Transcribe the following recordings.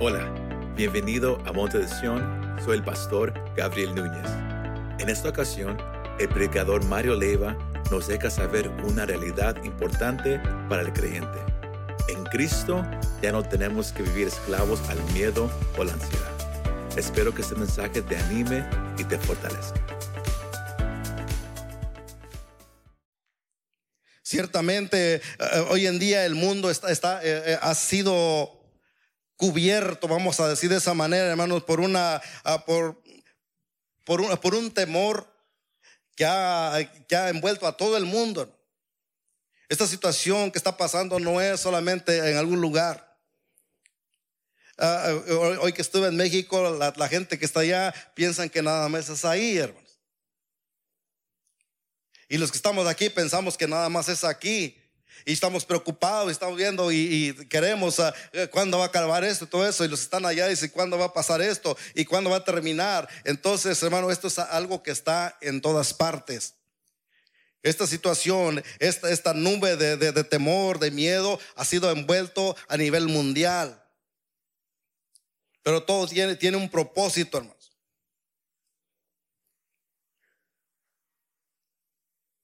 Hola, bienvenido a Monte de Sion. Soy el pastor Gabriel Núñez. En esta ocasión, el predicador Mario Leiva nos deja saber una realidad importante para el creyente. En Cristo ya no tenemos que vivir esclavos al miedo o la ansiedad. Espero que este mensaje te anime y te fortalezca. Ciertamente, eh, hoy en día el mundo eh, eh, ha sido cubierto, vamos a decir de esa manera, hermanos, por una, ah, por, por, un, por un temor que ha, envuelto a todo el mundo. Esta situación que está pasando no es solamente en algún lugar. Ah, hoy que estuve en México, la, la, gente que está allá piensan que nada más es ahí, hermanos. Y los que estamos aquí pensamos que nada más es aquí y estamos preocupados, estamos viendo y, queremos uh, cuándo va a acabar esto, todo eso, y los están allá dicen cuándo va a pasar esto y cuándo va a terminar. Entonces, hermano, esto es algo que está en todas partes. Esta situación, esta, nube de, temor, de miedo, ha sido envuelto a nivel mundial. Pero todo tiene un propósito, hermano.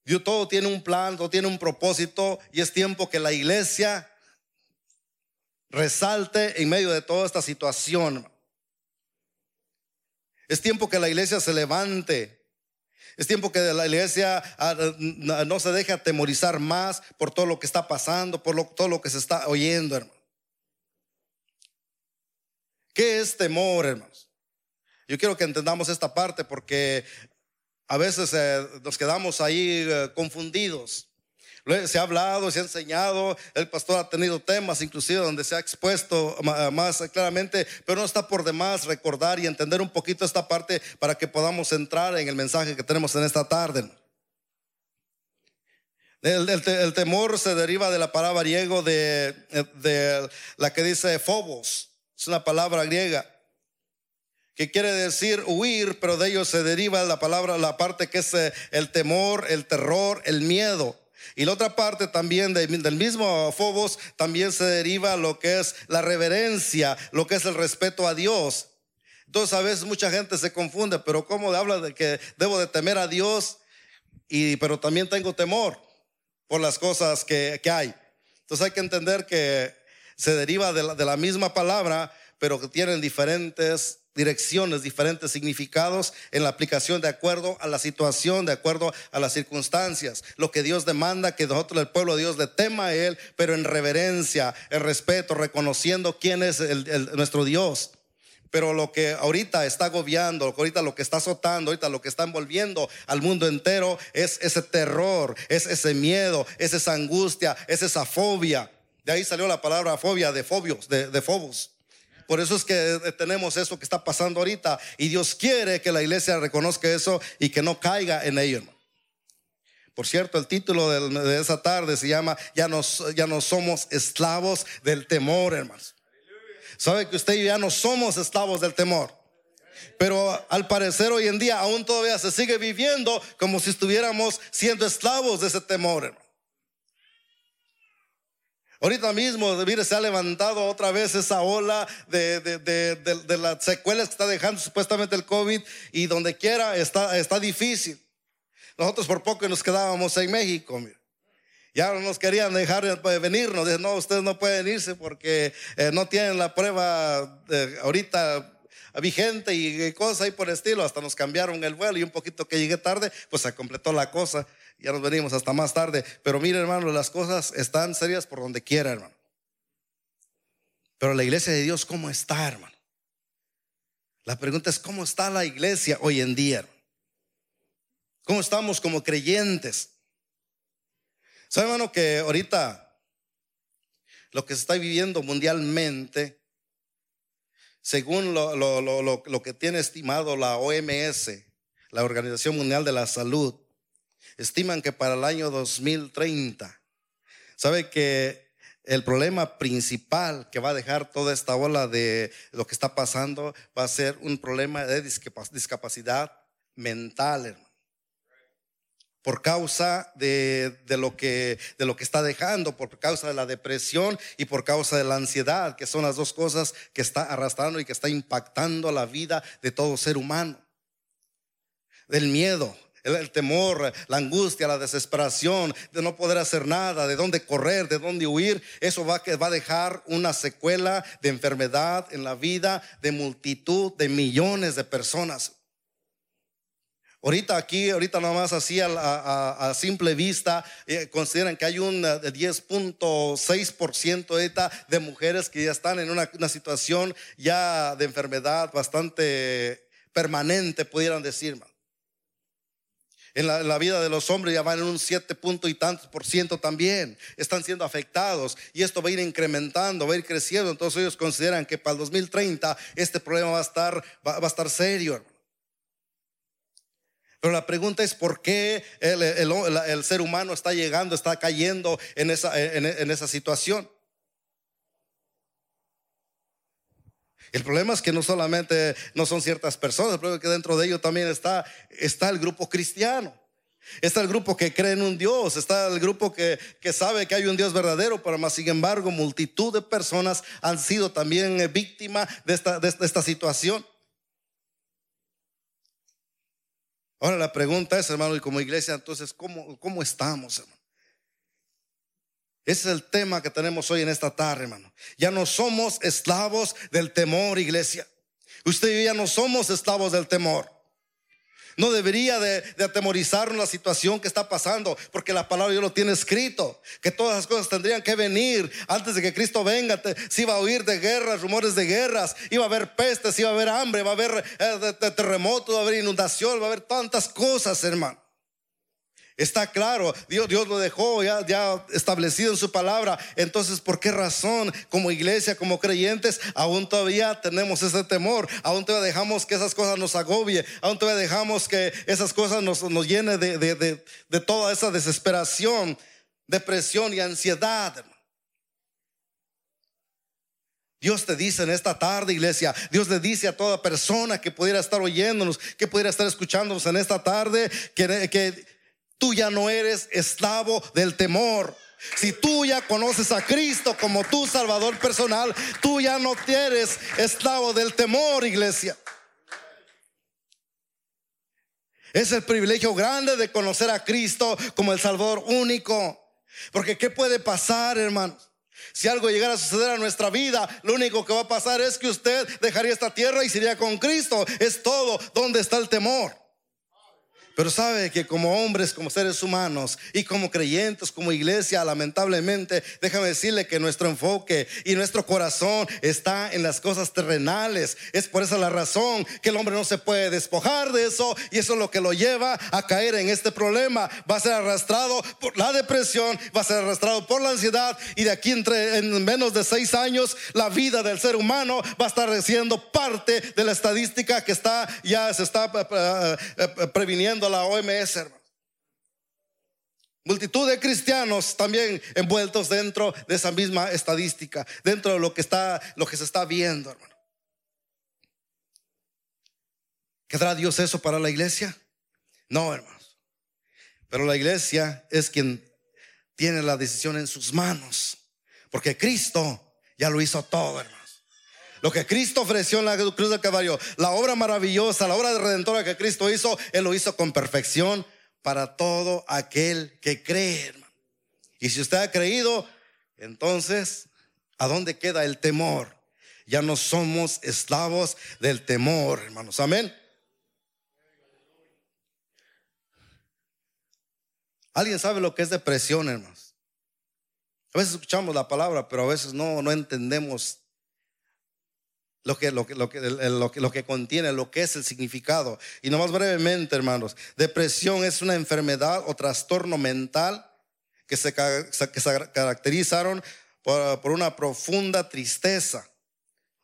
Dios todo tiene un plan, todo tiene un propósito y es tiempo que la iglesia resalte en medio de toda esta situación. Es tiempo que la iglesia se levante. Es tiempo que la iglesia ah, no se deje atemorizar más por todo lo que está pasando, por todo lo que se está oyendo, hermano. ¿Qué es temor, hermanos? Yo quiero que entendamos esta parte porque a veces eh, nos quedamos ahí eh, confundidos. Se ha hablado, se ha enseñado, el pastor ha tenido temas inclusive donde se ha expuesto más claramente, pero no está por demás recordar y entender un poquito esta parte para que podamos entrar en el mensaje que tenemos en esta tarde. El, temor se deriva de la palabra griego de, la que dice phobos, es una palabra griega que quiere decir huir, pero de ello se deriva la palabra, la parte que es eh, el temor, el terror, el miedo. Y la otra parte también del mismo Fobos también se deriva lo que es la reverencia, lo que es el respeto a Dios. Entonces a veces mucha gente se confunde, pero ¿cómo habla de que debo de temer a Dios? Y, pero también tengo temor por las cosas que, que hay. Entonces hay que entender que se deriva de la, de la misma palabra, pero que tienen diferentes direcciones, diferentes significados en la aplicación de acuerdo a la situación, de acuerdo a las circunstancias. Lo que Dios demanda que nosotros, el pueblo de Dios, le tema a Él, pero en reverencia, en respeto, reconociendo quién es nuestro Dios. Pero lo que ahorita está agobiando, ahorita lo que está azotando, ahorita lo que está envolviendo al mundo entero es ese terror, es ese miedo, es esa angustia, es esa fobia. De ahí salió la palabra fobia de fobios, de, de fobos. Por eso es que tenemos eso que está pasando ahorita. Y Dios quiere que la iglesia reconozca eso y que no caiga en ello. Por cierto, el título de, esa tarde se llama ya no, ya no somos esclavos del temor, hermanos. ¿Sabe que usted y yo ya no somos esclavos del temor? Pero al parecer hoy en día aún todavía se sigue viviendo como si estuviéramos siendo esclavos de ese temor, hermano. Ahorita mismo, mire, se ha levantado otra vez esa ola de, de, de, de, las secuelas que está dejando supuestamente el COVID y donde quiera está, está difícil. Nosotros por poco nos quedábamos en México. Ya no nos querían dejar venirnos. Dicen, no, ustedes no pueden irse porque eh, no tienen la prueba ahorita vigente y, cosas ahí por estilo. Hasta nos cambiaron el vuelo y un poquito que llegué tarde, pues se completó la cosa ya nos venimos hasta más tarde. Pero mire, hermano, las cosas están serias por donde quiera, hermano. Pero la iglesia de Dios, ¿cómo está, hermano? La pregunta es, ¿cómo está la iglesia hoy en día? ¿Cómo estamos como creyentes? ¿Sabe, hermano, que ahorita lo que se está viviendo mundialmente, según lo, que tiene estimado la OMS, la Organización Mundial de la Salud, estiman que para el año 2030, sabe que el problema principal que va a dejar toda esta ola de lo que está pasando va a ser un problema de discapacidad mental, por causa de, lo que, de lo que está dejando, por causa de la depresión y por causa de la ansiedad, que son las dos cosas que está arrastrando y que está impactando la vida de todo ser humano. Del miedo, el, temor, la angustia, la desesperación de no poder hacer nada, de dónde correr, de dónde huir, eso va, va a dejar una secuela de enfermedad en la vida de multitud, de millones de personas. Ahorita aquí, ahorita nomás así a, simple vista, eh, consideran que hay un 10.6% eh, de mujeres que ya están en una, situación ya de enfermedad bastante permanente, pudieran decir. En la, vida de los hombres ya van en un 7 punto y tantos por ciento también. Están siendo afectados y esto va a ir incrementando, va a ir creciendo. Entonces ellos consideran que para el 2030 este problema va a estar, va, a estar serio. Pero la pregunta es por qué el, ser humano está llegando, está cayendo en esa, en, esa situación. El problema es que no solamente no son ciertas personas, el problema es que dentro de ellos también está, está el grupo cristiano. Está el grupo que cree en un Dios, está el grupo que, sabe que hay un Dios verdadero, pero más sin embargo multitud de personas han sido también víctimas de esta, de esta situación. Ahora la pregunta es, hermano, y como iglesia, entonces, ¿cómo, cómo estamos, hermano? Ese es el tema que tenemos hoy en esta tarde, hermano. Ya no somos esclavos del temor, iglesia. Usted y yo ya no somos esclavos del temor. No debería de, de atemorizarnos la situación que está pasando, porque la palabra yo lo tiene escrito, que todas las cosas tendrían que venir antes de que Cristo venga. si iba a oír de guerras, rumores de guerras, iba a haber pestes, iba a haber hambre, va a haber eh, terremotos, va a haber inundación, va a haber tantas cosas, hermano. Está claro, Dios, Dios lo dejó ya, establecido en su palabra. Entonces, ¿por qué razón como iglesia, como creyentes, aún todavía tenemos ese temor? Aún todavía dejamos que esas cosas nos agobie. Aún todavía dejamos que esas cosas nos, nos llene de, de, de, toda esa desesperación, depresión y ansiedad. Dios te dice en esta tarde, iglesia, Dios le dice a toda persona que pudiera estar oyéndonos, que pudiera estar escuchándonos en esta tarde, que, que Tú ya no eres esclavo del temor. Si tú ya conoces a Cristo como tu Salvador personal, tú ya no eres esclavo del temor, iglesia. Es el privilegio grande de conocer a Cristo como el Salvador único. Porque ¿qué puede pasar, hermanos? Si algo llegara a suceder a nuestra vida, lo único que va a pasar es que usted dejaría esta tierra y sería con Cristo. Es todo. ¿Dónde está el temor? Pero sabe que como hombres, como seres humanos y como creyentes, como iglesia, lamentablemente, déjame decirle que nuestro enfoque y nuestro corazón está en las cosas terrenales. Es por esa la razón que el hombre no se puede despojar de eso y eso es lo que lo lleva a caer en este problema. Va a ser arrastrado por la depresión, va a ser arrastrado por la ansiedad y de aquí entre, en menos de seis años la vida del ser humano va a estar siendo parte de la estadística que está ya se está eh, la OMS, hermano. Multitud de cristianos también envueltos dentro de esa misma estadística, dentro de lo que está, lo que se está viendo, hermano. ¿Quedará Dios eso para la iglesia? No, hermanos. Pero la iglesia es quien tiene la decisión en sus manos, porque Cristo ya lo hizo todo, hermano. Lo que Cristo ofreció en la cruz del Calvario, la obra maravillosa, la obra de redentora que Cristo hizo, Él lo hizo con perfección para todo aquel que cree, hermano. Y si usted ha creído, entonces, ¿a dónde queda el temor? Ya no somos esclavos del temor, hermanos. Amén. ¿Alguien sabe lo que es depresión, hermanos? A veces escuchamos la palabra, pero a veces no, no entendemos lo que, lo, que, lo, que, lo, que, contiene, lo que es el significado. Y nomás brevemente, hermanos, depresión es una enfermedad o trastorno mental que se, que se caracterizaron por, por, una profunda tristeza,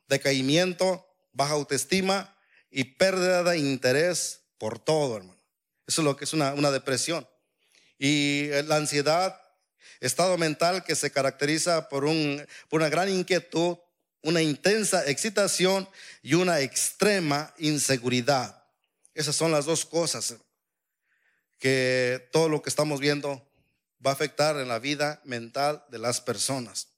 decaimiento, baja autoestima y pérdida de interés por todo, hermano. Eso es lo que es una, una depresión. Y la ansiedad, estado mental que se caracteriza por, un, por una gran inquietud, una intensa excitación y una extrema inseguridad. Esas son las dos cosas que todo lo que estamos viendo va a afectar en la vida mental de las personas.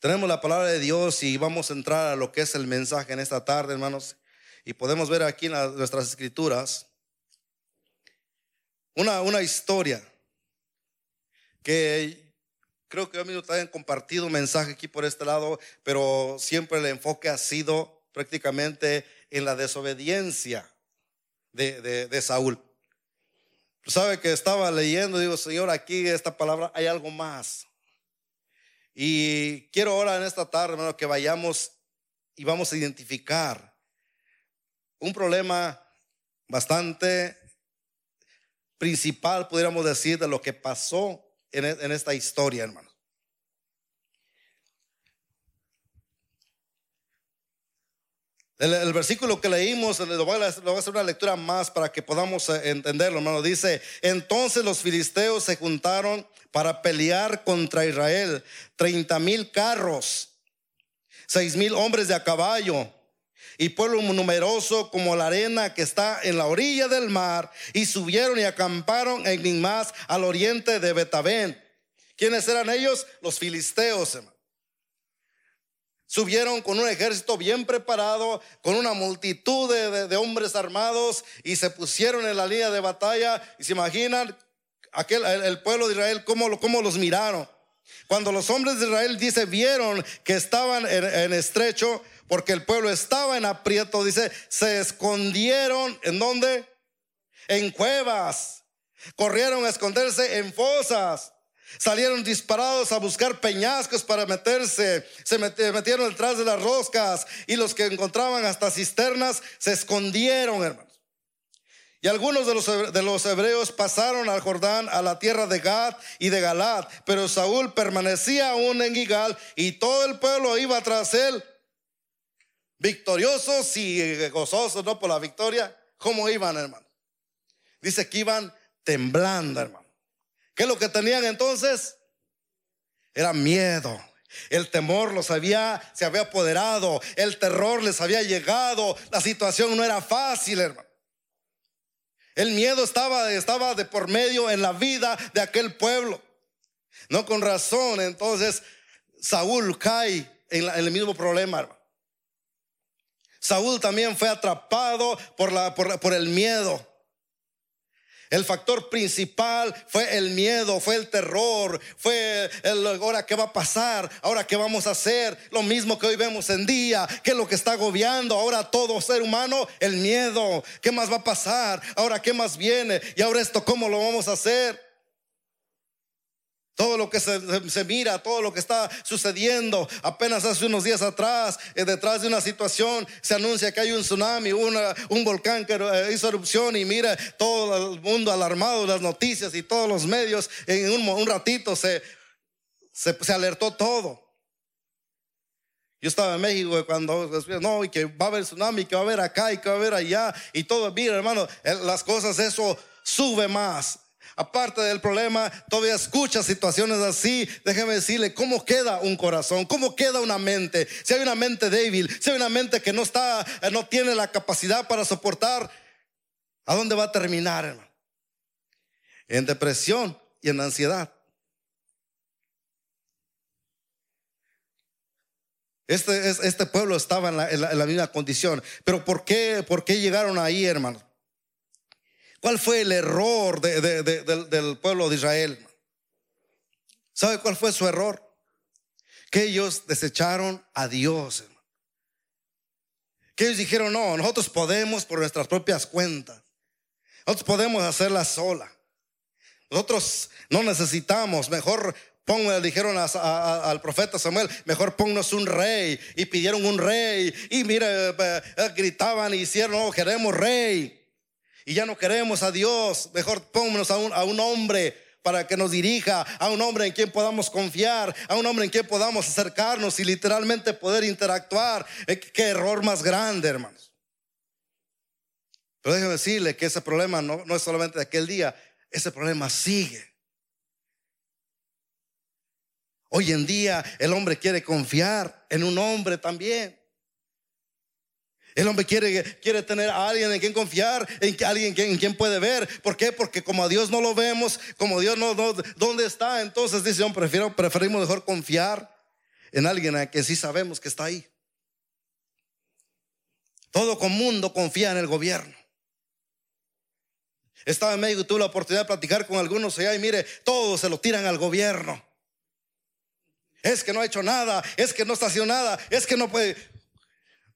Tenemos la palabra de Dios y vamos a entrar a lo que es el mensaje en esta tarde, hermanos. Y podemos ver aquí en nuestras escrituras una, una historia que creo que yo mismo también compartido un mensaje aquí por este lado, pero siempre el enfoque ha sido prácticamente en la desobediencia de, de, de Saúl. Sabe que estaba leyendo, digo, Señor, aquí esta palabra hay algo más. Y quiero ahora en esta tarde, hermano, que vayamos y vamos a identificar un problema bastante principal, pudiéramos decir, de lo que pasó en, en esta historia, hermano. El, versículo que leímos, lo voy, a, hacer una lectura más para que podamos eh, entenderlo, hermano. Dice, entonces los filisteos se juntaron para pelear contra Israel. Treinta mil carros, seis mil hombres de a caballo y pueblo numeroso como la arena que está en la orilla del mar. Y subieron y acamparon en Nimás al oriente de Betabén. ¿Quiénes eran ellos? Los filisteos, subieron con un ejército bien preparado, con una multitud de, hombres armados y se pusieron en la línea de batalla. Y se imaginan aquel, el, pueblo de Israel, cómo, cómo, los miraron. Cuando los hombres de Israel, dice, vieron que estaban en estrecho, porque el pueblo estaba en aprieto, dice, se escondieron en dónde? En cuevas. Corrieron a esconderse en fosas. Salieron disparados a buscar peñascos para meterse. Se metieron detrás de las roscas y los que encontraban hasta cisternas se escondieron, hermanos. Y algunos de los, de los hebreos pasaron al Jordán, a la tierra de Gad y de Galad, pero Saúl permanecía aún en Gigal y todo el pueblo iba tras él, victoriosos y gozosos, ¿no? Por la victoria. ¿Cómo iban, hermano? Dice que iban temblando, hermano. ¿Qué es lo que tenían entonces? Era miedo. El temor los había, se había apoderado. El terror les había llegado. La situación no era fácil, hermano. El miedo estaba, estaba de por medio en la vida de aquel pueblo. No con razón. Entonces Saúl cae en, el mismo problema, hermano. Saúl también fue atrapado por, la, por, por el miedo. El factor principal fue el miedo, fue el terror, fue el ahora qué va a pasar, ahora qué vamos a hacer, lo mismo que hoy vemos en día, qué es lo que está agobiando ahora todo ser humano, el miedo, qué más va a pasar, ahora qué más viene y ahora esto cómo lo vamos a hacer. Todo lo que se, mira, todo lo que está sucediendo. Apenas hace unos días atrás, eh, detrás de una situación, se anuncia que hay un tsunami, un volcán que eh, hizo erupción y mira todo el mundo alarmado, las noticias y todos los medios. En un, ratito se, alertó todo. Yo estaba en México cuando no, y que va a haber tsunami, que va a haber acá y que va a haber allá y todo. Mira, hermano, las cosas, eso sube más. Aparte del problema, todavía escucha situaciones así. Déjeme decirle cómo queda un corazón, cómo queda una mente. Si hay una mente débil, si hay una mente que no está, eh, no tiene la capacidad para soportar, ¿a dónde va a terminar, hermano? En depresión y en ansiedad. Este, este pueblo estaba en la, misma condición. Pero ¿por qué, ¿por qué llegaron ahí, hermano? ¿Cuál fue el error del, pueblo de Israel? ¿Sabe cuál fue su error? Que ellos desecharon a Dios. Que ellos dijeron, no, nosotros podemos por nuestras propias cuentas. Nosotros podemos hacerla sola. Nosotros no necesitamos, mejor pongo, dijeron al profeta Samuel, mejor ponnos un rey. Y pidieron un rey. Y mira, eh, eh, gritaban y hicieron, no, queremos rey y ya no queremos a Dios, mejor pónganos a un, hombre para que nos dirija, a un hombre en quien podamos confiar, a un hombre en quien podamos acercarnos y literalmente poder interactuar. Eh, qué error más grande, hermanos. Pero déjeme decirle que ese problema no, no es solamente de aquel día, ese problema sigue. Hoy en día el hombre quiere confiar en un hombre también. El hombre quiere, quiere tener a alguien en quien confiar, en alguien en quien puede ver. ¿Por qué? Porque como a Dios no lo vemos, como Dios no, ¿dónde está? Entonces dice, prefiero, preferimos mejor confiar en alguien a que sí sabemos que está ahí. Todo con mundo confía en el gobierno. Estaba en México y tuve la oportunidad de platicar con algunos allá y mire, todos se lo tiran al gobierno. Es que no ha hecho nada, es que no está haciendo nada, es que no puede.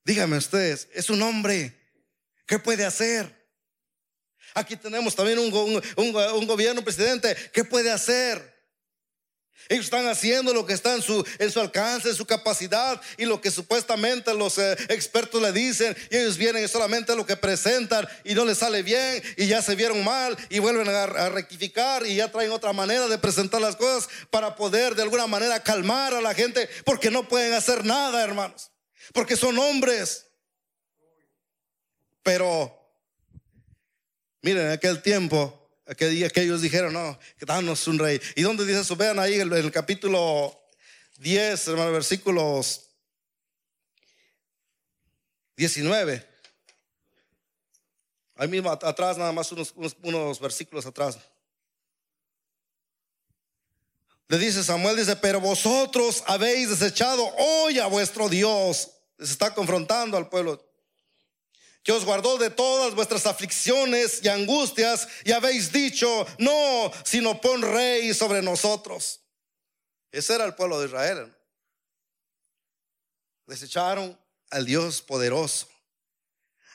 Díganme ustedes, es un hombre. ¿Qué puede hacer? Aquí tenemos también un, un, gobierno, presidente. ¿Qué puede hacer? Ellos están haciendo lo que está en su, en su alcance, en su capacidad y lo que supuestamente los eh, expertos le dicen. Y ellos vienen solamente lo que presentan y no les sale bien y ya se vieron mal y vuelven a rectificar y ya traen otra manera de presentar las cosas para poder de alguna manera calmar a la gente porque no pueden hacer nada, hermanos porque son hombres. Pero, miren, en aquel tiempo, aquel día que ellos dijeron, no, danos un rey. ¿Y dónde dice eso? Vean ahí en el, capítulo 10, hermano, versículos 19. Ahí mismo atrás, nada más unos, unos versículos atrás. Le dice Samuel, dice, pero vosotros habéis desechado hoy a vuestro Dios se está confrontando al pueblo. Que os guardó de todas vuestras aflicciones y angustias y habéis dicho, no, sino pon rey sobre nosotros. Ese era el pueblo de Israel. Desecharon al Dios poderoso.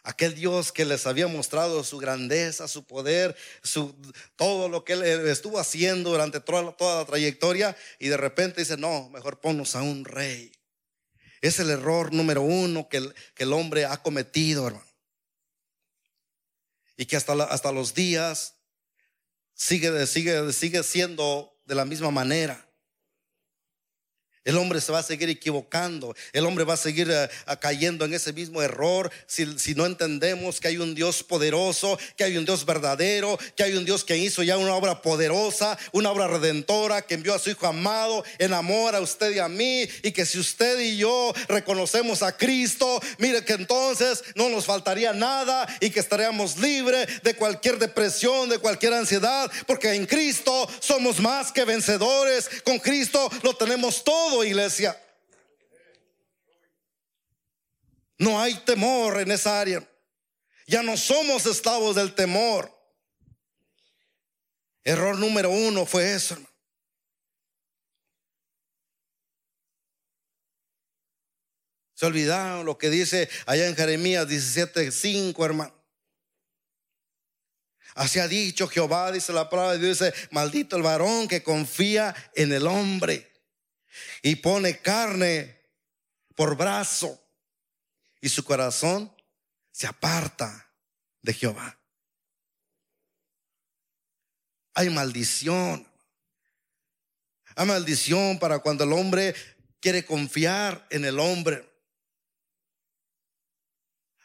Aquel Dios que les había mostrado su grandeza, su poder, su, todo lo que él estuvo haciendo durante toda, toda la trayectoria. Y de repente dice, no, mejor ponnos a un rey. Es el error número uno que el, que el hombre ha cometido, hermano. Y que hasta, hasta los días sigue, sigue, sigue siendo de la misma manera. El hombre se va a seguir equivocando, el hombre va a seguir eh, cayendo en ese mismo error. Si, si, no entendemos que hay un Dios poderoso, que hay un Dios verdadero, que hay un Dios que hizo ya una obra poderosa, una obra redentora, que envió a su Hijo amado en amor a usted y a mí, y que si usted y yo reconocemos a Cristo, mire que entonces no nos faltaría nada y que estaríamos libres de cualquier depresión, de cualquier ansiedad, porque en Cristo somos más que vencedores, con Cristo lo tenemos todo iglesia. No hay temor en esa área. Ya no somos esclavos del temor. Error número uno fue eso, Se olvidaron lo que dice allá en Jeremías 17:5, hermano. Así ha dicho Jehová, dice la palabra de Dios, dice, maldito el varón que confía en el hombre y pone carne por brazo y su corazón se aparta de Jehová. Hay maldición. Hay maldición para cuando el hombre quiere confiar en el hombre.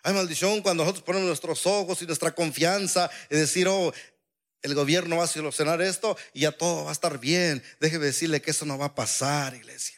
Hay maldición cuando nosotros ponemos nuestros ojos y nuestra confianza y decir, oh, el gobierno va a solucionar esto y ya todo va a estar bien. Déjeme decirle que eso no va a pasar, iglesia.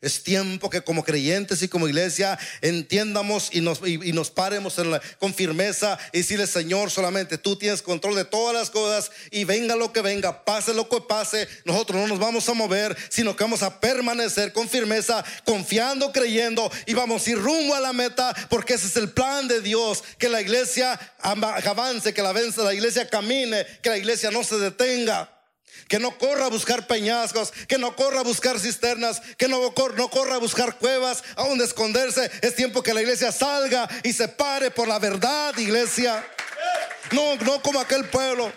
Es tiempo que como creyentes y como iglesia entiendamos y nos, y, nos paremos con firmeza y decirle, Señor, solamente tú tienes control de todas las cosas y venga lo que venga, pase lo que pase, nosotros no nos vamos a mover, sino que vamos a permanecer con firmeza, confiando, creyendo y vamos a ir rumbo a la meta porque ese es el plan de Dios, que la iglesia avance, que la, la iglesia camine, que la iglesia no se detenga que no corra a buscar peñascos, que no corra a buscar cisternas, que no, no corra a buscar cuevas, a donde esconderse. Es tiempo que la iglesia salga y se pare por la verdad, iglesia. No, no como aquel pueblo.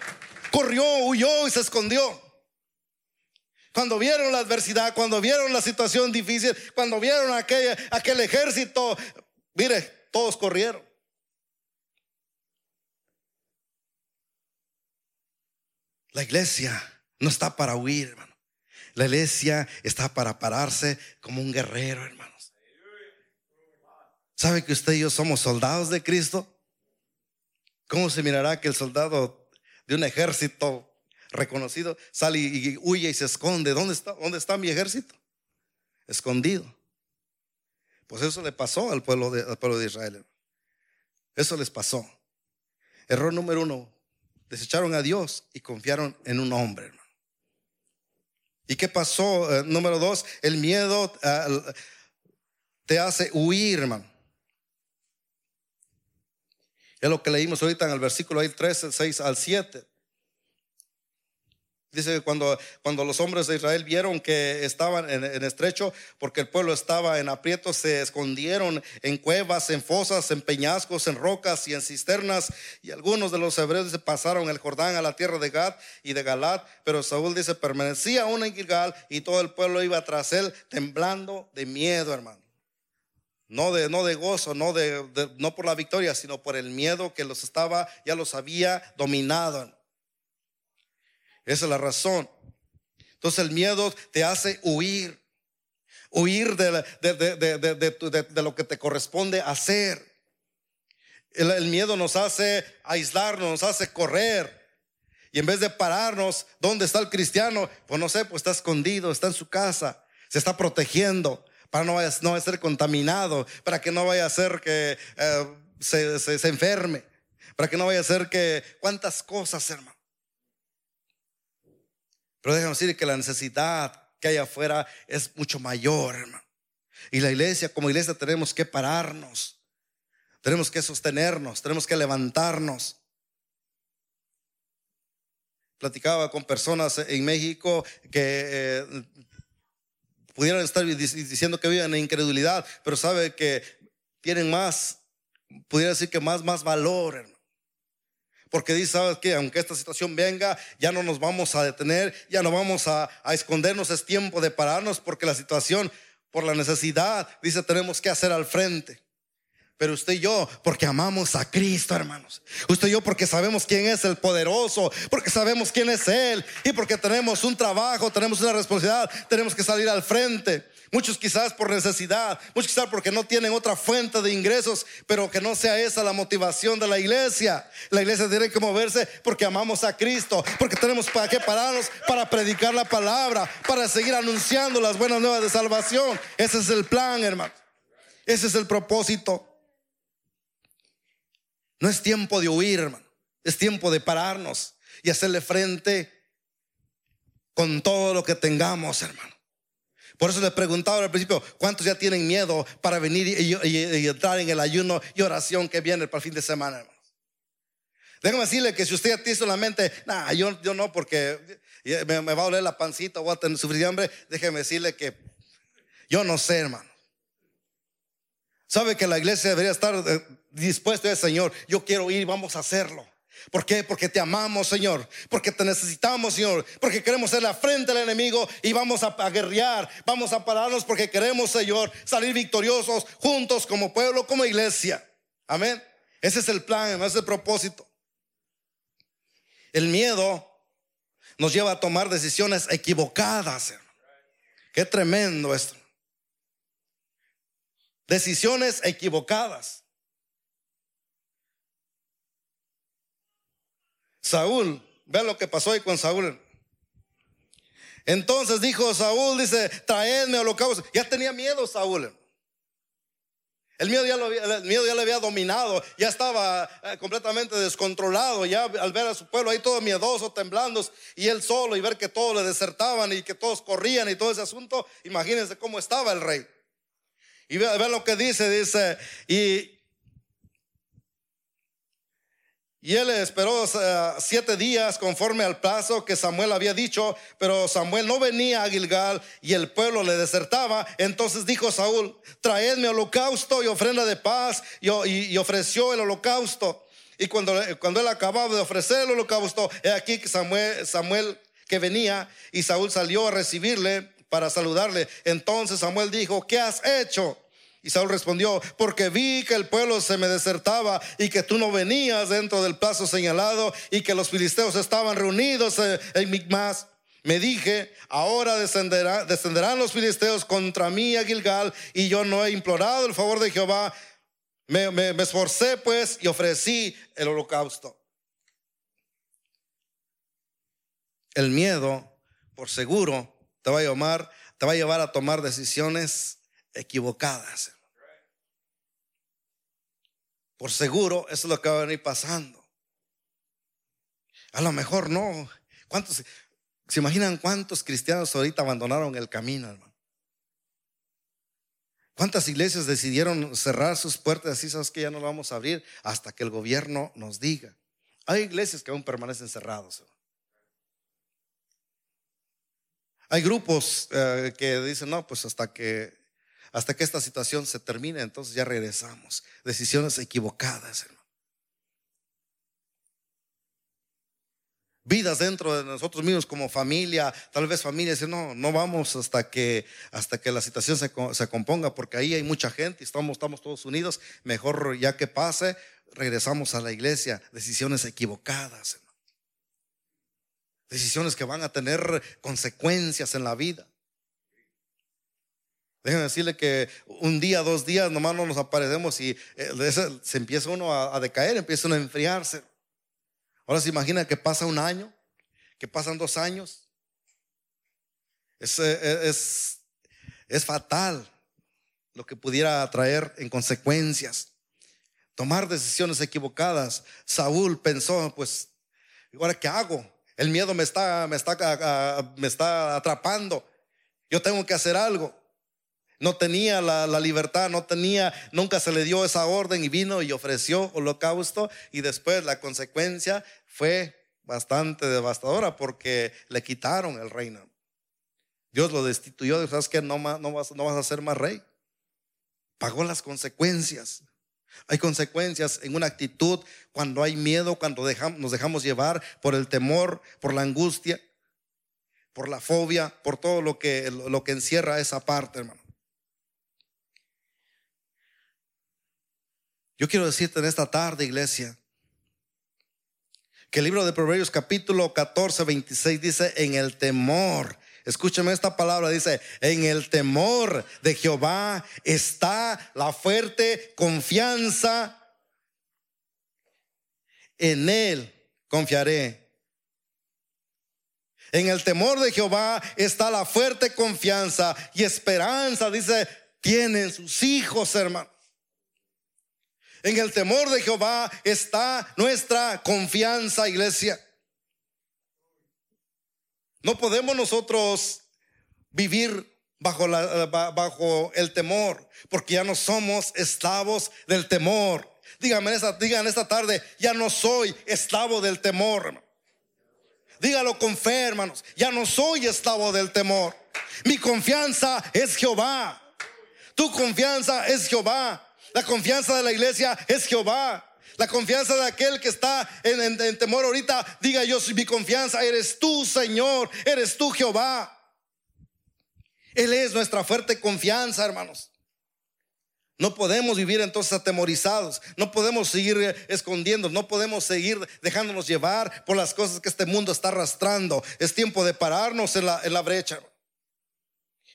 Corrió, huyó y se escondió. Cuando vieron la adversidad, cuando vieron la situación difícil, cuando vieron aquel, aquel ejército, mire, todos corrieron. La iglesia no está para huir, hermano. La iglesia está para pararse como un guerrero, hermanos. ¿Sabe que usted y yo somos soldados de Cristo? ¿Cómo se mirará que el soldado de un ejército reconocido sale y huye y se esconde? ¿Dónde está, dónde está mi ejército? Escondido. Pues eso le pasó al pueblo de, al pueblo de Israel. Eso les pasó. Error número uno, desecharon a Dios y confiaron en un hombre. ¿Y qué pasó? Eh, número dos, el miedo uh, te hace huir, hermano. Es lo que leímos ahorita en el versículo 13, 6 al 7. Dice que cuando, cuando los hombres de Israel vieron que estaban en, estrecho, porque el pueblo estaba en aprieto, se escondieron en cuevas, en fosas, en peñascos, en rocas y en cisternas. Y algunos de los hebreos pasaron el Jordán a la tierra de Gad y de Galat. Pero Saúl dice, permanecía aún en Gilgal y todo el pueblo iba tras él, temblando de miedo, hermano. No de, no de gozo, no, de, no por la victoria, sino por el miedo que los estaba, ya los había dominado. Esa es la razón. Entonces el miedo te hace huir, huir de, de, lo que te corresponde hacer. El, miedo nos hace aislarnos, nos hace correr. Y en vez de pararnos, ¿dónde está el cristiano? Pues no sé, pues está escondido, está en su casa, se está protegiendo para no vaya, no a ser contaminado, para que no vaya a ser que eh, se, se enferme, para que no vaya a ser que cuántas cosas, hermano. Pero déjame decir que la necesidad que hay afuera es mucho mayor, hermano. Y la iglesia, como iglesia, tenemos que pararnos. Tenemos que sostenernos, tenemos que levantarnos. Platicaba con personas en México que eh, pudieran estar diciendo que viven en incredulidad, pero sabe que tienen más, pudiera decir que más, más valor, hermano. Porque dice, ¿sabes qué? Aunque esta situación venga, ya no nos vamos a detener, ya no vamos a, a escondernos, es tiempo de pararnos porque la situación, por la necesidad, dice, tenemos que hacer al frente. Pero usted y yo, porque amamos a Cristo, hermanos. Usted y yo, porque sabemos quién es el poderoso, porque sabemos quién es Él, y porque tenemos un trabajo, tenemos una responsabilidad, tenemos que salir al frente. Muchos quizás por necesidad, muchos quizás porque no tienen otra fuente de ingresos, pero que no sea esa la motivación de la iglesia. La iglesia tiene que moverse porque amamos a Cristo, porque tenemos para qué pararnos para predicar la palabra, para seguir anunciando las buenas nuevas de salvación. Ese es el plan, hermano. Ese es el propósito. No es tiempo de huir, hermano. Es tiempo de pararnos y hacerle frente con todo lo que tengamos, hermano. Por eso les preguntaba al principio, ¿cuántos ya tienen miedo para venir y, entrar en el ayuno y oración que viene para el fin de semana, hermanos? Déjame decirle que si usted ya tiene la mente, nah, yo, no, porque me, va a doler la pancita, voy a tener, sufrir hambre, déjeme decirle que yo no sé, hermano. Sabe que la iglesia debería estar dispuesta a Señor, yo quiero ir, vamos a hacerlo. ¿Por qué? Porque te amamos, Señor. Porque te necesitamos, Señor. Porque queremos ser la frente del enemigo y vamos a, guerrear. Vamos a pararnos porque queremos, Señor, salir victoriosos juntos como pueblo, como iglesia. Amén. Ese es el plan, ese es el propósito. El miedo nos lleva a tomar decisiones equivocadas. Qué tremendo esto. Decisiones equivocadas. Saúl, vean lo que pasó ahí con Saúl. Entonces dijo Saúl, dice, traedme holocausto. Ya tenía miedo Saúl. El miedo, ya lo ya le había dominado, ya estaba eh, completamente descontrolado, ya al ver a su pueblo ahí todo miedoso, temblando, y él solo, y ver que todos le desertaban y que todos corrían y todo ese asunto, imagínense cómo estaba el rey. Y vean lo que dice, dice, y y él esperó siete días conforme al plazo que Samuel había dicho, pero Samuel no venía a Gilgal y el pueblo le desertaba. Entonces dijo Saúl, traedme holocausto y ofrenda de paz y, ofreció el holocausto. Y cuando, cuando él acababa de ofrecer el holocausto, he aquí que Samuel, Samuel que venía y Saúl salió a recibirle para saludarle. Entonces Samuel dijo, ¿qué has hecho? Y Saúl respondió, porque vi que el pueblo se me desertaba y que tú no venías dentro del plazo señalado y que los filisteos estaban reunidos en Micmas. Me dije, ahora descenderán los filisteos contra mí a Gilgal y yo no he implorado el favor de Jehová. Me, me esforcé pues y ofrecí el holocausto. El miedo, por seguro, te va a llamar, te va a llevar a tomar decisiones equivocadas. por seguro, eso es lo que va a venir pasando. A lo mejor no. ¿Cuántos, se imaginan cuántos cristianos ahorita abandonaron el camino, hermano? ¿Cuántas iglesias decidieron cerrar sus puertas así, sabes que ya no lo vamos a abrir hasta que el gobierno nos diga? Hay iglesias que aún permanecen cerrados. Hay grupos eh, que dicen, no, pues hasta que, hasta que esta situación se termine, entonces ya regresamos. Decisiones equivocadas, hermano. vidas dentro de nosotros mismos como familia, tal vez familia dice, no, no vamos hasta que, hasta que la situación se, se, componga, porque ahí hay mucha gente estamos, estamos todos unidos, mejor ya que pase, regresamos a la iglesia, decisiones equivocadas, decisiones que van a tener consecuencias en la vida. Déjenme decirle que un día, dos días, nomás no nos aparecemos y eh, se empieza uno a, decaer, empieza uno a enfriarse. Ahora se imagina que pasa un año, que pasan dos años. Es, eh, es, es fatal lo que pudiera traer en consecuencias. Tomar decisiones equivocadas. Saúl pensó, pues, ¿ahora qué hago? El miedo me está, me está, me está atrapando. Yo tengo que hacer algo. No tenía la, libertad, no tenía, nunca se le dio esa orden y vino y ofreció holocausto y después la consecuencia fue bastante devastadora porque le quitaron el reino. Dios lo destituyó, sabes que no, vas, a ser más rey. Pagó las consecuencias. Hay consecuencias en una actitud cuando hay miedo, cuando nos dejamos llevar por el temor, por la angustia, por la fobia, por todo lo que, lo que encierra esa parte, hermano. Yo quiero decirte en esta tarde, iglesia, que el libro de Proverbios capítulo 14, 26 dice, en el temor. Escúchame esta palabra, dice, en el temor de Jehová está la fuerte confianza. En él confiaré. En el temor de Jehová está la fuerte confianza y esperanza, dice, tienen sus hijos, hermano. En el temor de Jehová está nuestra confianza, iglesia. No podemos nosotros vivir bajo, el temor, porque ya no somos esclavos del temor. Díganme esta, digan esta tarde, ya no soy esclavo del temor. Dígalo con fe, hermanos. Ya no soy esclavo del temor. Mi confianza es Jehová. Tu confianza es Jehová. La confianza de la iglesia es Jehová. La confianza de aquel que está en, temor ahorita, diga yo, mi confianza eres tú, Señor, eres tú, Jehová. Él es nuestra fuerte confianza, hermanos. No podemos vivir entonces atemorizados, no podemos seguir escondiendo, no podemos seguir dejándonos llevar por las cosas que este mundo está arrastrando. Es tiempo de pararnos en la, en la brecha.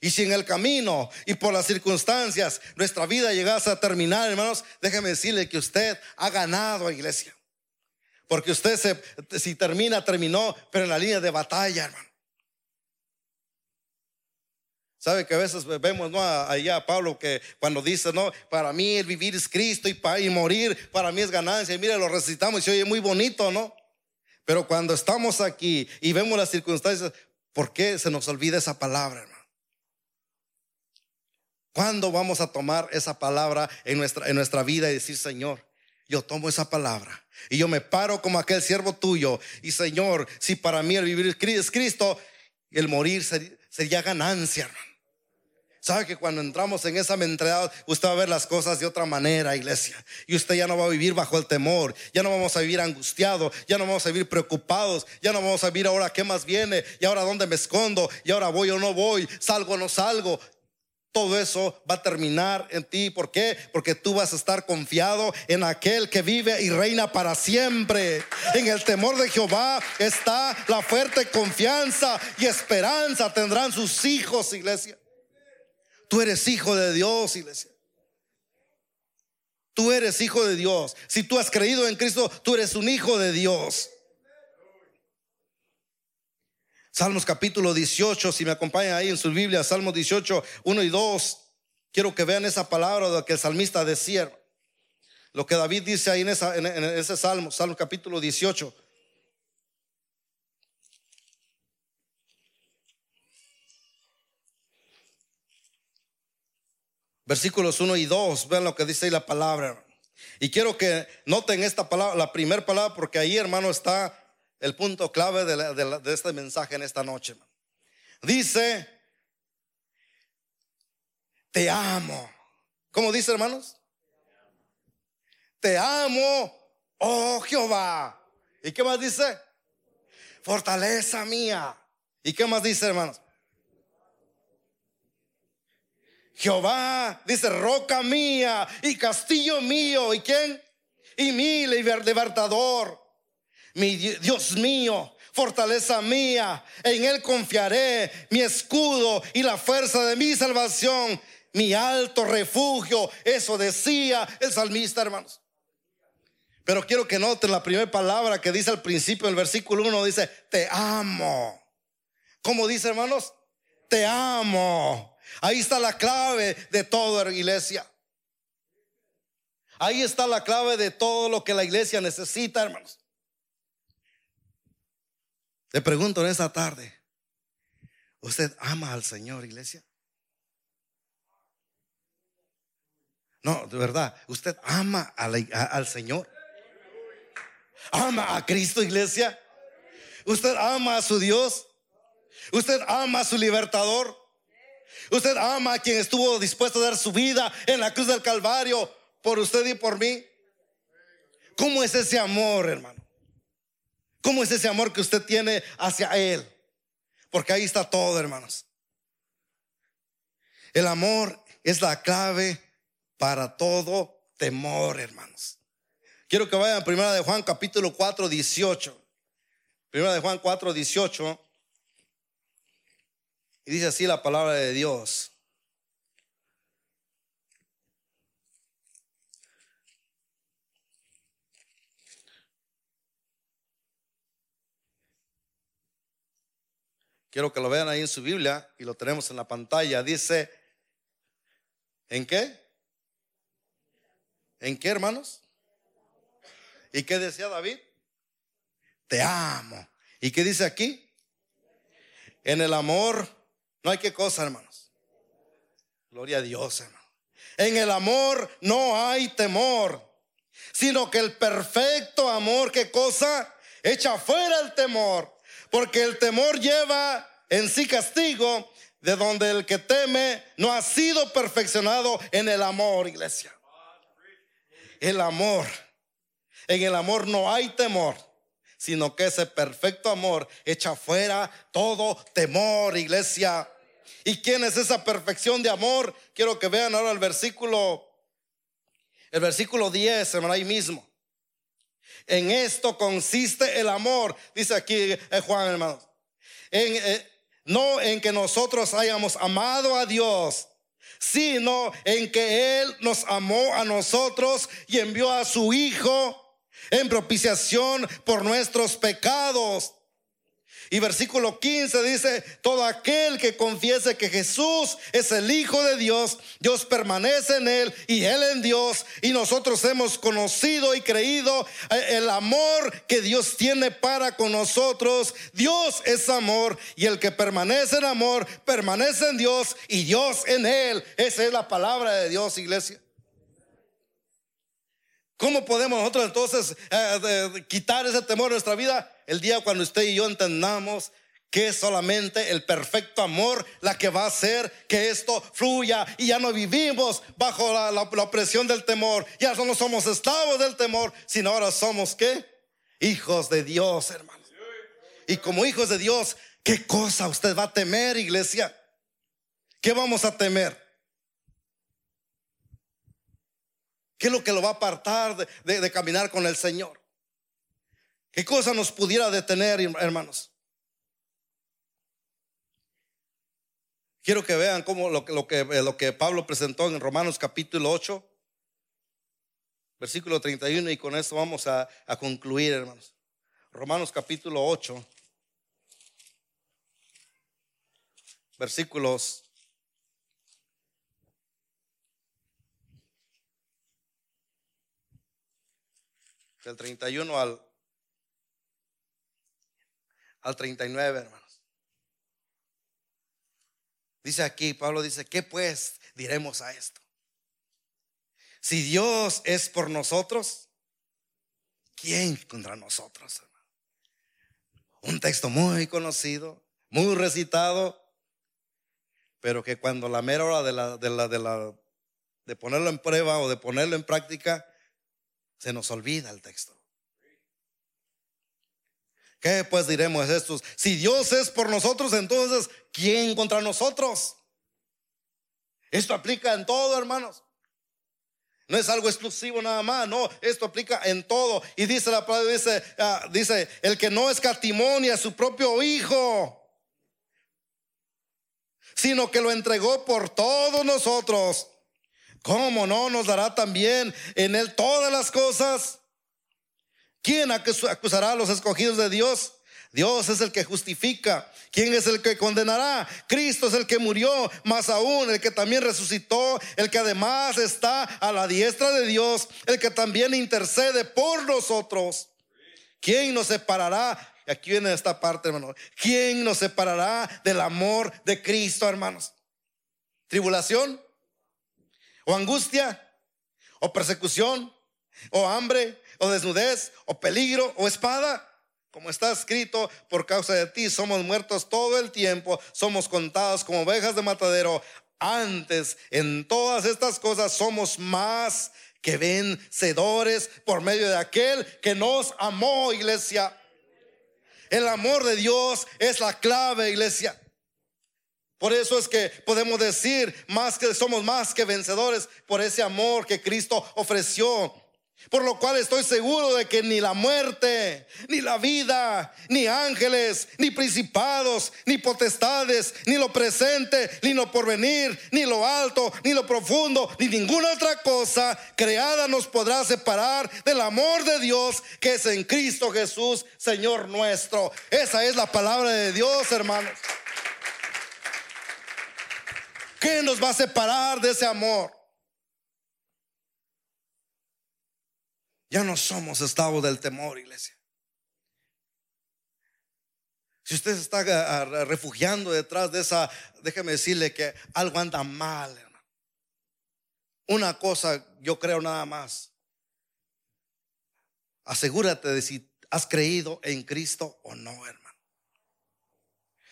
Y si en el camino y por las circunstancias nuestra vida llegase a terminar, hermanos, déjeme decirle que usted ha ganado, iglesia. Porque usted se, si termina, terminó, pero en la línea de batalla, hermano. Sabe que a veces vemos, ¿no? Allá a Pablo que cuando dice, no, para mí el vivir es Cristo y, y morir para mí es ganancia. Y mire, lo recitamos y se oye muy bonito, ¿no? Pero cuando estamos aquí y vemos las circunstancias, ¿por qué se nos olvida esa palabra, hermano? ¿Cuándo vamos a tomar esa palabra en nuestra, en nuestra vida y decir, Señor, yo tomo esa palabra y yo me paro como aquel siervo tuyo y Señor, si para mí el vivir es Cristo, el morir sería, ganancia, hermano. Sabe que cuando entramos en esa mentalidad, usted va a ver las cosas de otra manera, iglesia. Y usted ya no va a vivir bajo el temor, ya no vamos a vivir angustiados, ya no vamos a vivir preocupados, ya no vamos a vivir ahora qué más viene, y ahora dónde me escondo, y ahora voy o no voy, salgo o no salgo todo eso va a terminar en ti. ¿Por qué? Porque tú vas a estar confiado en aquel que vive y reina para siempre. En el temor de Jehová está la fuerte confianza y esperanza tendrán sus hijos, iglesia. Tú eres hijo de Dios, iglesia. Tú eres hijo de Dios. Si tú has creído en Cristo, tú eres un hijo de Dios. Salmos capítulo 18, si me acompañan ahí en su Biblia, Salmos 18, 1 y 2. Quiero que vean esa palabra de que el salmista decía. lo que David dice ahí en ese salmo, Salmo capítulo 18. Versículos 1 y 2, vean lo que dice ahí la palabra. Y quiero que noten esta palabra, la primera palabra, porque ahí, hermano, está el punto clave de, este mensaje en esta noche. Dice, te amo. ¿Cómo dice, hermanos? Te amo, oh Jehová. ¿Y qué más dice? Fortaleza mía. ¿Y qué más dice, hermanos? Jehová, dice, roca mía y castillo mío. ¿Y quién? Y mi liber- libertador. Mi Di- Dios mío, fortaleza mía. En él confiaré, mi escudo y la fuerza de mi salvación. Mi alto refugio. Eso decía el salmista, hermanos. Pero quiero que noten la primera palabra que dice al principio del versículo 1. Dice, te amo. ¿Cómo dice, hermanos? Te amo. Ahí está la clave de toda iglesia. Ahí está la clave de todo lo que la iglesia necesita, hermanos. Le pregunto en esta tarde, ¿usted ama al Señor, iglesia? No, de verdad, ¿usted ama al Señor? ¿Ama a Cristo, iglesia? ¿Usted ama a su Dios? ¿Usted ama a su libertador? ¿Usted ama a quien estuvo dispuesto a dar su vida en la cruz del Calvario por usted y por mí? ¿Cómo es ese amor, hermano? ¿Cómo es ese amor que usted tiene hacia Él? Porque ahí está todo, hermanos. El amor es la clave para todo temor, hermanos. Quiero que vayan a primera de Juan capítulo 4, 18. Primera de Juan 4, 18. Y dice así la palabra de Dios. Quiero que lo vean ahí en su Biblia y lo tenemos en la pantalla. Dice, ¿en qué? ¿En qué, hermanos? ¿Y qué decía David? Te amo. ¿Y qué dice aquí? En el amor no hay qué cosa, hermanos. Gloria a Dios, hermano. En el amor no hay temor, sino que el perfecto amor, ¿qué cosa? Echa fuera el temor, porque el temor lleva en sí castigo, de donde el que teme no ha sido perfeccionado en el amor, iglesia. El amor. En el amor no hay temor, sino que ese perfecto amor echa fuera todo temor, iglesia. ¿Y quién es esa perfección de amor? Quiero que vean ahora el versículo, el versículo 10, hermano, ahí mismo. En esto consiste el amor, dice aquí eh, Juan, hermano. En, eh, no en que nosotros hayamos amado a Dios, sino en que Él nos amó a nosotros y envió a su Hijo en propiciación por nuestros pecados. Y versículo 15 dice, todo aquel que confiese que Jesús es el Hijo de Dios, Dios permanece en él y él en Dios. Y nosotros hemos conocido y creído eh, el amor que Dios tiene para con nosotros. Dios es amor y el que permanece en amor, permanece en Dios y Dios en él. Esa es la palabra de Dios, iglesia. ¿Cómo podemos nosotros entonces eh, quitar ese temor de nuestra vida? El día cuando usted y yo entendamos que es solamente el perfecto amor la que va a hacer que esto fluya y ya no vivimos bajo la, la- opresión del temor. Ya no somos esclavos del temor, sino ahora somos qué? Hijos de Dios, hermanos. Y como hijos de Dios, ¿qué cosa usted va a temer, iglesia? ¿Qué vamos a temer? ¿Qué es lo que lo va a apartar de- de caminar con el Señor? ¿Qué cosa nos pudiera detener, hermanos? Quiero que vean cómo lo, que- lo que, eh, Pablo presentó en Romanos capítulo 8, versículo 31, y con esto vamos a, a concluir, hermanos. Romanos capítulo 8, versículos del 31 al, al 39, hermanos. Dice aquí, Pablo dice, ¿qué pues diremos a esto? Si Dios es por nosotros, ¿quién contra nosotros? Hermano? Un texto muy conocido, muy recitado, pero que cuando la mera hora de, de, la, de, la, de ponerlo en prueba o de ponerlo en práctica, se nos olvida el texto. ¿Qué pues diremos estos? Si Dios es por nosotros, entonces, ¿quién contra nosotros? Esto aplica en todo, hermanos. No es algo exclusivo nada más, no, esto aplica en todo. Y dice la palabra, dice, ah, dice, el que no escatimonia a su propio hijo, sino que lo entregó por todos nosotros. ¿Cómo no nos dará también en él todas las cosas? ¿Quién acusará a los escogidos de Dios? Dios es el que justifica. ¿Quién es el que condenará? Cristo es el que murió, más aún el que también resucitó, el que además está a la diestra de Dios, el que también intercede por nosotros. ¿Quién nos separará? Aquí viene esta parte, hermano. ¿Quién nos separará del amor de Cristo, hermanos? ¿Tribulación? ¿O angustia? ¿O persecución? ¿O hambre? ¿O desnudez? ¿O peligro? ¿O espada? Como está escrito, por causa de ti somos muertos todo el tiempo, somos contados como ovejas de matadero. Antes, en todas estas cosas, somos más que vencedores por medio de aquel que nos amó, iglesia. El amor de Dios es la clave, iglesia. Por eso es que podemos decir más que somos más que vencedores por ese amor que Cristo ofreció. Por lo cual estoy seguro de que ni la muerte, ni la vida, ni ángeles, ni principados, ni potestades, ni lo presente, ni lo porvenir, ni lo alto, ni lo profundo, ni ninguna otra cosa creada nos podrá separar del amor de Dios que es en Cristo Jesús, Señor nuestro. Esa es la palabra de Dios, hermanos. ¿Qué nos va a separar de ese amor? Ya no somos esclavos del temor, iglesia. Si usted se está refugiando detrás de esa, déjeme decirle que algo anda mal, hermano. Una cosa yo creo nada más. Asegúrate de si has creído en Cristo o no, hermano.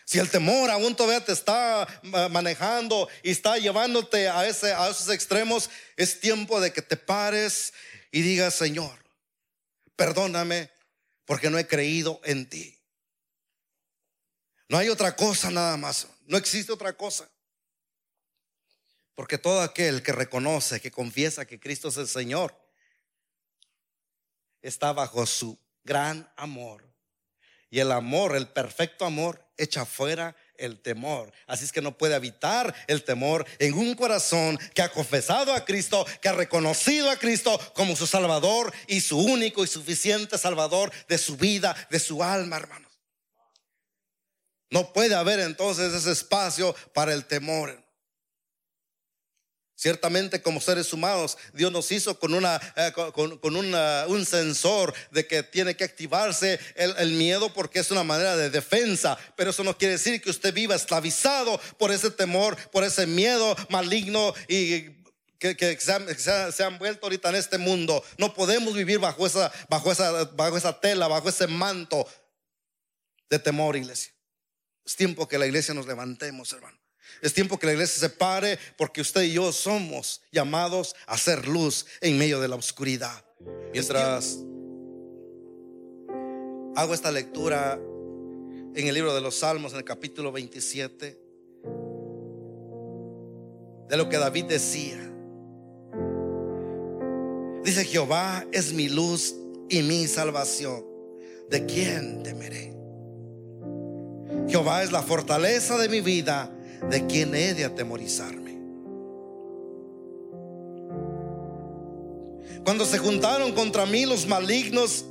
Si el temor aún todavía te está manejando y está llevándote a, ese, a esos extremos, es tiempo de que te pares y diga, Señor, perdóname porque no he creído en ti. No hay otra cosa nada más, no existe otra cosa. Porque todo aquel que reconoce, que confiesa que Cristo es el Señor, está bajo su gran amor. Y el amor, el perfecto amor, echa fuera el temor. Así es que no puede habitar el temor en un corazón que ha confesado a Cristo, que ha reconocido a Cristo como su Salvador y su único y suficiente Salvador de su vida, de su alma, hermanos. No puede haber entonces ese espacio para el temor. Ciertamente como seres humanos, Dios nos hizo con, una, eh, con, un sensor de que tiene que activarse el, miedo porque es una manera de defensa. Pero eso no quiere decir que usted viva esclavizado por ese temor, por ese miedo maligno y que, que se, han, se, han, vuelto ahorita en este mundo. No podemos vivir bajo esa, bajo, esa, bajo esa tela, bajo ese manto de temor, iglesia. Es tiempo que la iglesia nos levantemos, hermano. Es tiempo que la iglesia se pare porque usted y yo somos llamados a ser luz en medio de la oscuridad. Mientras hago esta lectura en el libro de los Salmos, en el capítulo 27, de lo que David decía. Dice, Jehová es mi luz y mi salvación. ¿De quién temeré? Jehová es la fortaleza de mi vida ¿de quién he de atemorizarme? Cuando se juntaron contra mí los malignos,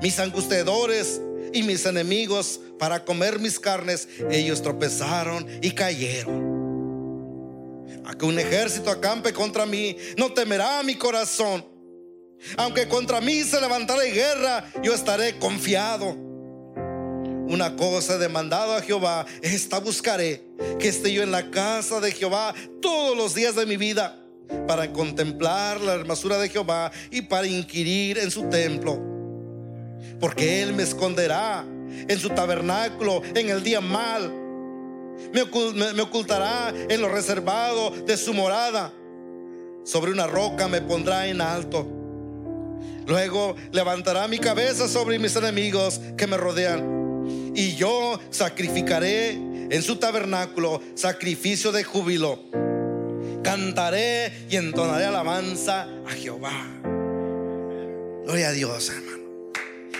mis angustiadores y mis enemigos para comer mis carnes, ellos tropezaron y cayeron. A que un ejército acampe contra mí, no temerá mi corazón. Aunque contra mí se levantare guerra, yo estaré confiado. Una cosa demandado a Jehová, esta buscaré, que esté yo en la casa de Jehová todos los días de mi vida, para contemplar la hermosura de Jehová y para inquirir en su templo. Porque Él me esconderá en su tabernáculo en el día mal. Me ocultará en lo reservado de su morada. Sobre una roca me pondrá en alto. Luego levantará mi cabeza sobre mis enemigos que me rodean. Y yo sacrificaré en su tabernáculo sacrificio de júbilo. Cantaré y entonaré alabanza a Jehová. Gloria a Dios, hermano.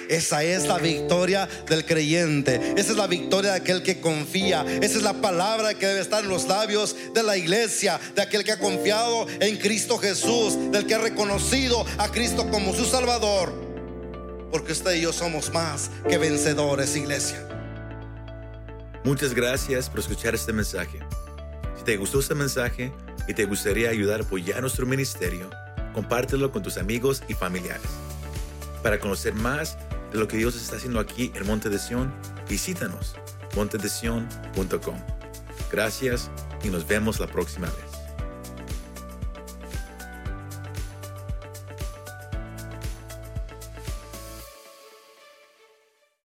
Esa es la victoria del creyente. Esa es la victoria de aquel que confía. Esa es la palabra que debe estar en los labios de la iglesia, de aquel que ha confiado en Cristo Jesús, del que ha reconocido a Cristo como su Salvador. Porque usted y yo somos más que vencedores, iglesia. Muchas gracias por escuchar este mensaje. Si te gustó este mensaje y te gustaría ayudar a apoyar nuestro ministerio, compártelo con tus amigos y familiares. Para conocer más de lo que Dios está haciendo aquí en Monte de Sion, visítanos montedesion.com. Gracias y nos vemos la próxima vez.